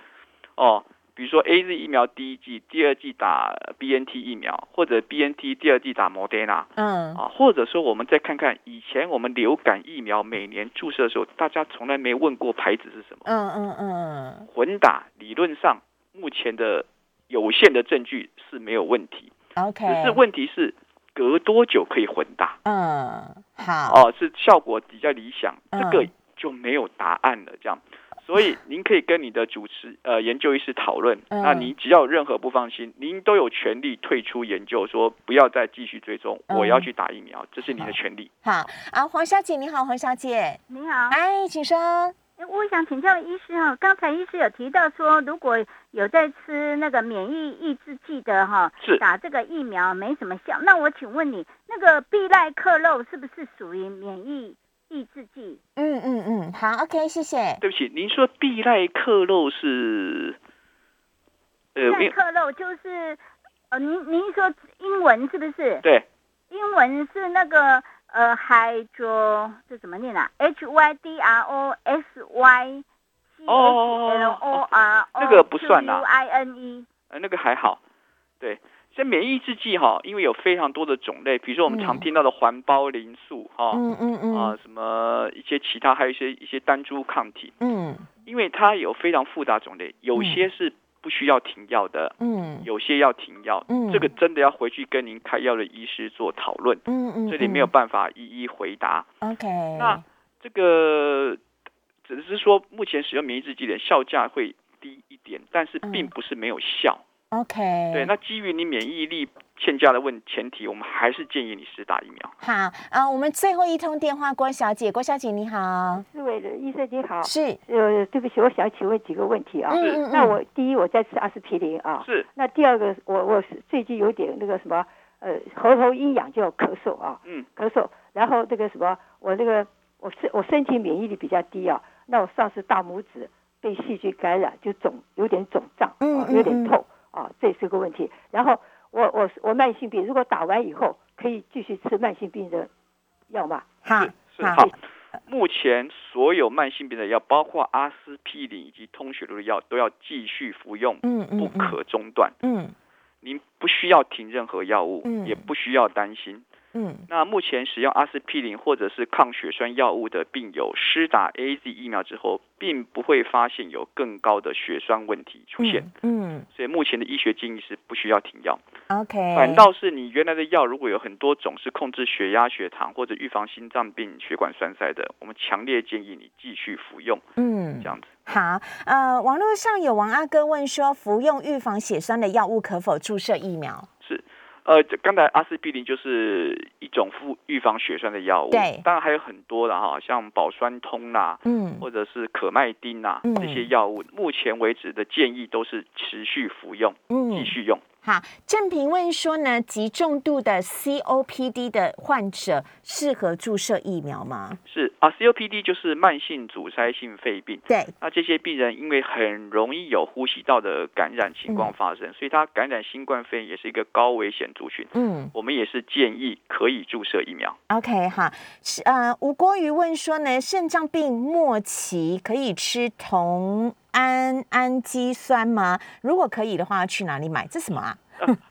哦。比如说 A Z 疫苗第一剂、第二剂打 B N T 疫苗，或者 B N T 第二剂打 Moderna 嗯啊，或者说我们再看看以前我们流感疫苗每年注射的时候，大家从来没问过牌子是什么。嗯嗯嗯混打理论上目前的有限的证据是没有问题，，OK，只是问题是隔多久可以混打。嗯好，哦，是效果比较理想，嗯这个就没有答案了。这样，所以您可以跟你的主持呃研究医师讨论。嗯。那您只要有任何不放心，您都有权利退出研究，说不要再继续追踪，嗯。我要去打疫苗，这是你的权利。好。啊，黄小姐你好，黄小姐，你好，哎，请说，我想请教医师哈，刚才医师有提到说，如果有在吃那个免疫抑制剂的哈，是。打这个疫苗没什么效，那我请问你，那个必赖克肉是不是属于免疫抑制剂？嗯嗯嗯，好，OK，谢谢，对不起，您说必赖克肉是呃，必赖克肉就是呃，您您说英文是不是？对，英文是那个呃，hydro 这怎么念啊？H Y D R O S Y C H L O R O 那个不算啦 U I N E。呃，那个还好。对，像免疫抑制剂哈，因为有非常多的种类，比如说我们常嗯听到的环孢磷素哈，嗯嗯啊、嗯什么一些其他，还有一些一些单株抗体，嗯。因为它有非常复杂种类，有些是不需要停药的，嗯。有些要停药，嗯。这个真的要回去跟您开药的医师做讨论，嗯嗯，这里没有办法一一回答。OK，那这个只是说目前使用免疫制剂的效价会低一点，但是并嗯。不是没有效。OK，对，那基于你免疫力欠佳的问前提，我们还是建议你施打疫苗。好啊，我们最后一通电话，郭小姐，郭小姐你好，四位的医生你好，是，呃，对不起，我想请问几个问题啊。嗯嗯那我第一，我在吃阿司匹林啊。是。那第二个，我我是最近有点那个什么，呃，喉头一痒就要咳嗽啊，嗯，咳嗽，然后那个什么，我那个我身我身体免疫力比较低啊，那我上次大拇指被细菌感染，就肿，有点肿胀，啊，嗯嗯嗯。有点痛啊，这是个问题。然后我我我慢性病，如果打完以后可以继续吃慢性病的药吗？哈，是好。目前所有慢性病的药，包括阿司匹林以及通血路的药，都要继续服用，嗯嗯不可中断。嗯您不需要停任何药物，嗯也不需要担心。嗯那目前使用阿司匹林或者是抗血栓药物的病友，施打 A Z 疫苗之后，并不会发现有更高的血栓问题出现。嗯所以目前的医学建议是不需要停药。，OK，反倒是你原来的药如果有很多种是控制血压、血糖或者预防心脏病、血管栓塞的，我们强烈建议你继续服用。嗯这样子。好，呃，网络上有王阿哥问说，服用预防血栓的药物可否注射疫苗？是，呃，这刚才阿司匹林就是一种复预防血栓的药物，对。当然还有很多的哈，像保酸通啦、嗯。或者是可麦丁呐、嗯。这些药物，目前为止的建议都是持续服用，继嗯，续用。好，郑平问说呢，极重度的 COPD 的患者适合注射疫苗吗？是啊，COPD 就是慢性阻塞性肺病。对，那这些病人因为很容易有呼吸道的感染情况发生，所以他感染新冠肺炎也是一个高危险族群。嗯我们也是建议可以注射疫苗。，OK 哈，是呃，吴国瑜问说呢，肾脏病末期可以吃同氨氨基酸吗？如果可以的话，去哪里买？这什么啊？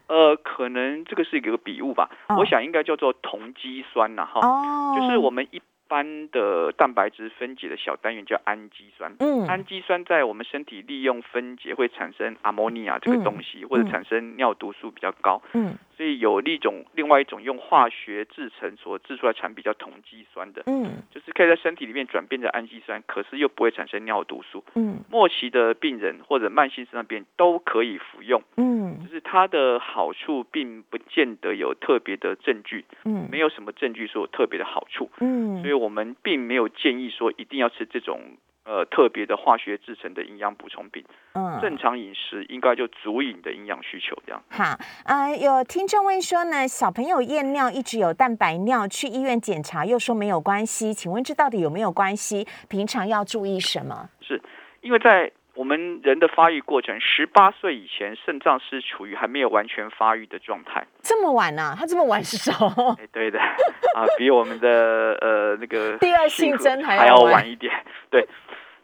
呃，可能这个是一个比喻吧，哦我想应该叫做酮基酸呐、哈、哦，就是我们一般的蛋白质分解的小单元叫氨基酸。嗯氨基酸在我们身体利用分解会产生阿莫尼亚这个东西，或者产生尿毒素比较高，嗯所以有一种另外一种用化学制成所制出来产品叫酮基酸的，嗯。就是可以在身体里面转变成氨基酸，可是又不会产生尿毒素。嗯。末期的病人或者慢性肾脏病都可以服用，嗯。就是它的好处并不见得有特别的证据，嗯。没有什么证据说有特别的好处，嗯。所以我们并没有建议说一定要吃这种呃特别的化学制成的营养补充品，嗯正常饮食应该就足以你的营养需求这样。好，呃，有听众问说呢，小朋友验尿一直有蛋白尿，去医院检查又说没有关系，请问这到底有没有关系？平常要注意什么？是因为在我们人的发育过程，十八岁以前，肾脏是处于还没有完全发育的状态。这么晚呢、他这么晚熟？哎，对的，啊，比我们的呃那个 第二性征还要还要晚晚一点。对，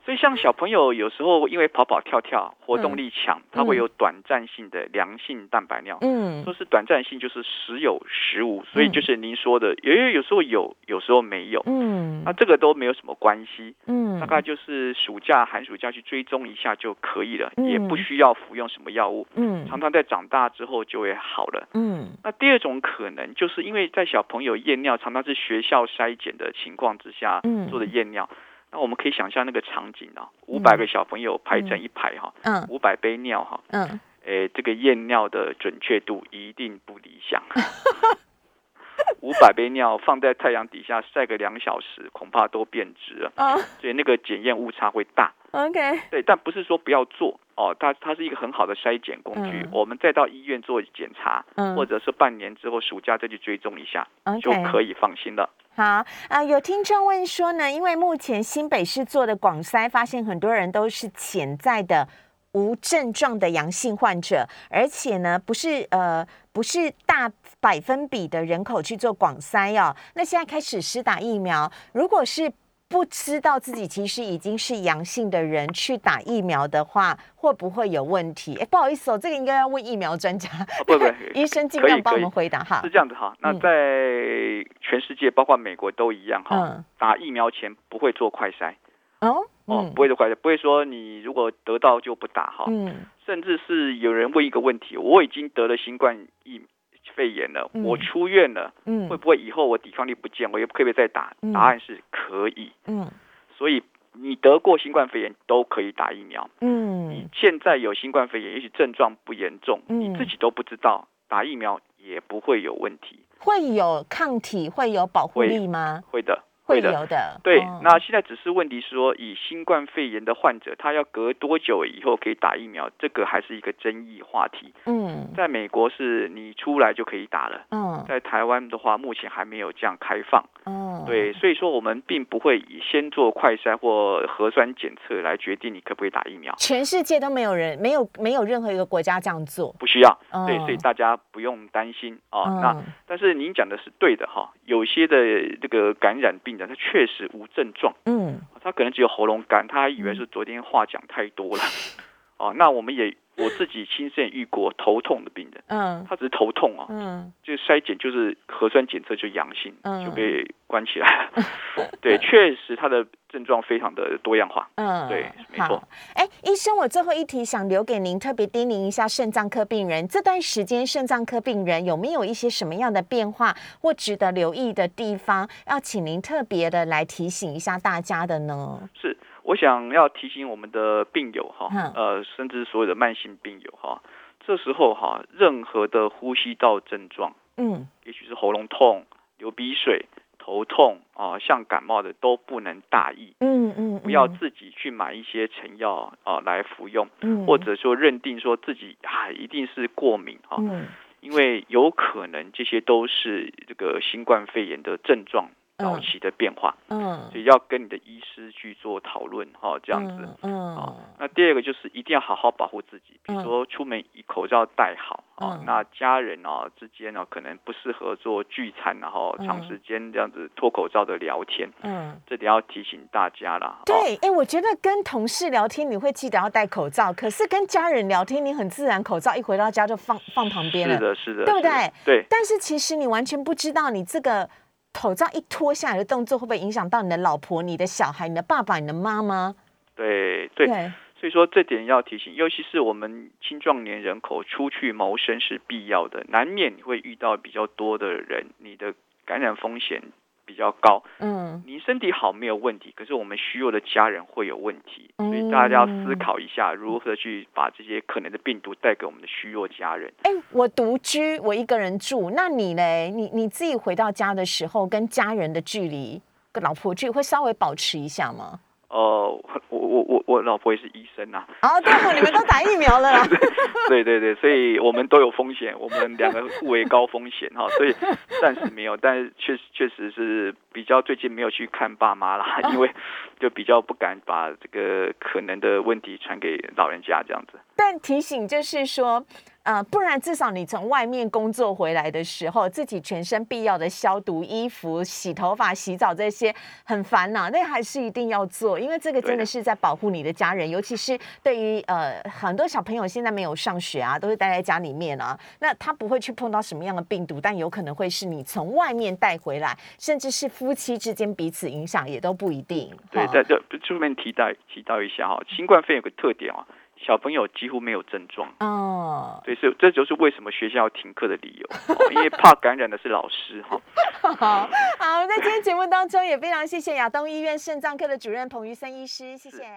所以像小朋友有时候因为跑跑跳跳，活动嗯力强，他会嗯有短暂性的良性蛋白尿。嗯。说是短暂性，就是时有时无，所以嗯就是您说的，有有有时候有，有时候没有。嗯。那这个都没有什么关系，嗯。大概就是暑假、寒暑假去追踪一下就可以了，嗯。也不需要服用什么药物，嗯。常常在长大之后就会好了。嗯。那第二种可能就是因为在小朋友验尿，常常是学校筛检的情况之下嗯。做的验尿。那我们可以想象那个场景啊，五百个小朋友排成一排哈，嗯。五百杯尿哈，嗯，诶，这个验尿的准确度一定不理想。五百杯尿放在太阳底下晒个两小时，恐怕都变质了，啊。所以那个检验误差会大。，OK，对，但不是说不要做哦，它它是一个很好的筛检工具。嗯。我们再到医院做检查，嗯。或者是半年之后暑假再去追踪一下 OK 就可以放心了。好。啊、有听众问说呢，因为目前新北市做的广筛，发现很多人都是潜在的无症状的阳性患者，而且呢，不是呃不是大百分比的人口去做广筛哦。那现在开始施打疫苗，如果是不知道自己其实已经是阳性的人去打疫苗的话，会不会有问题？哎，不好意思哦，这个应该要问疫苗专家。不不，医生尽量帮我们回答哈是。这样子哈。那嗯在全世界，包括美国都一样哈嗯，打疫苗前不会做快筛哦，哦，嗯不会的快筛，不会说你如果得到就不打哈。嗯甚至是有人问一个问题：我已经得了新冠疫肺炎了，嗯我出院了，嗯会不会以后我抵抗力不见，我也可不可以再打嗯？答案是可以。嗯所以你得过新冠肺炎都可以打疫苗。嗯你现在有新冠肺炎，也许症状不严重，嗯你自己都不知道，打疫苗也不会有问题。会有抗体，会有保护力吗？会的，会的。有的。对，哦那现在只是问题是说，以新冠肺炎的患者，他要隔多久以后可以打疫苗，这个还是一个争议话题。嗯在美国是你出来就可以打了，嗯在台湾的话，目前还没有这样开放。嗯，对，所以说我们并不会以先做快筛或核酸检测来决定你可不可以打疫苗，全世界都没有人，没有没有任何一个国家这样做。不需要。嗯对，所以大家不用担心哦。那嗯但是您讲的是对的哈，有些的这个感染病人他确实无症状，嗯。他可能只有喉咙干，他还以为是昨天话讲太多了。哦，那我们也我自己亲身遇过头痛的病人，嗯他只是头痛啊，嗯就筛检就是核酸检测就阳性，嗯就被关起来了。对，确实他的症状非常的多样化。嗯，对没好错。哎，医生，我最后一题想留给您，特别叮咛一下肾脏科病人，这段时间肾脏科病人有没有一些什么样的变化或值得留意的地方，要请您特别的来提醒一下大家的呢？是，我想要提醒我们的病友哈嗯，呃，甚至所有的慢性病友哈，这时候哈，任何的呼吸道症状，嗯。也许是喉咙痛、流鼻水、头痛啊、像感冒的都不能大意，嗯嗯，不要自己去买一些成药啊、来服用，嗯。或者说认定说自己啊一定是过敏哈、嗯。因为有可能这些都是这个新冠肺炎的症状早期的变化，嗯所以要跟你的医师去做讨论哈、这样子。嗯啊，那第二个就是一定要好好保护自己，比如嗯说出门以口罩戴好啊。嗯那家人啊之间呢，可能不适合做聚餐，然后长嗯时间这样子脱口罩的聊天，嗯。这点要提醒大家啦。哦，对，哎，我觉得跟同事聊天你会记得要戴口罩，可是跟家人聊天，你很自然口罩一回到家就放放旁边了。是的，是的，对不对对，但是其实你完全不知道，你这个口罩一脱下来的动作会不会影响到你的老婆、你的小孩、你的爸爸、你的妈妈？对，对。所以说这点要提醒，尤其是我们青壮年人口出去谋生是必要的，难免你会遇到比较多的人，你的感染风险比较高。嗯你身体好没有问题，可是我们虚弱的家人会有问题，嗯所以大家要思考一下，如何去把这些可能的病毒带给我们的虚弱家人。哎，我独居，我一个人住，那你嘞？你你自己回到家的时候，跟家人的距离、跟老婆距离会稍微保持一下吗？呃，我我我我老婆也是医生呐、哦，对哦，你们都打疫苗了啦。对对对，所以我们都有风险，我们两个互为高风险哈，所以暂时没有，但是确实确实是比较最近没有去看爸妈啦，因为就比较不敢把这个可能的问题传给老人家这样子。但提醒就是说，呃，不然至少你从外面工作回来的时候，自己全身必要的消毒、衣服、洗头发、洗澡这些很烦呐、那还是一定要做，因为这个真的是在保护你的家人，尤其是对于呃很多小朋友现在没有上学啊，都是待在家里面啊，那他不会去碰到什么样的病毒，但有可能会是你从外面带回来，甚至是夫妻之间彼此影响也都不一定。对，哈在这顺便提到提到一下哈，新冠肺炎有个特点啊，小朋友几乎没有症状。哦，对，所以这就是为什么学校要停课的理由，哦因为怕感染的是老师哈。好 好，在今天节目当中也非常谢谢亚东医院肾脏科的主任彭于森医师，谢谢。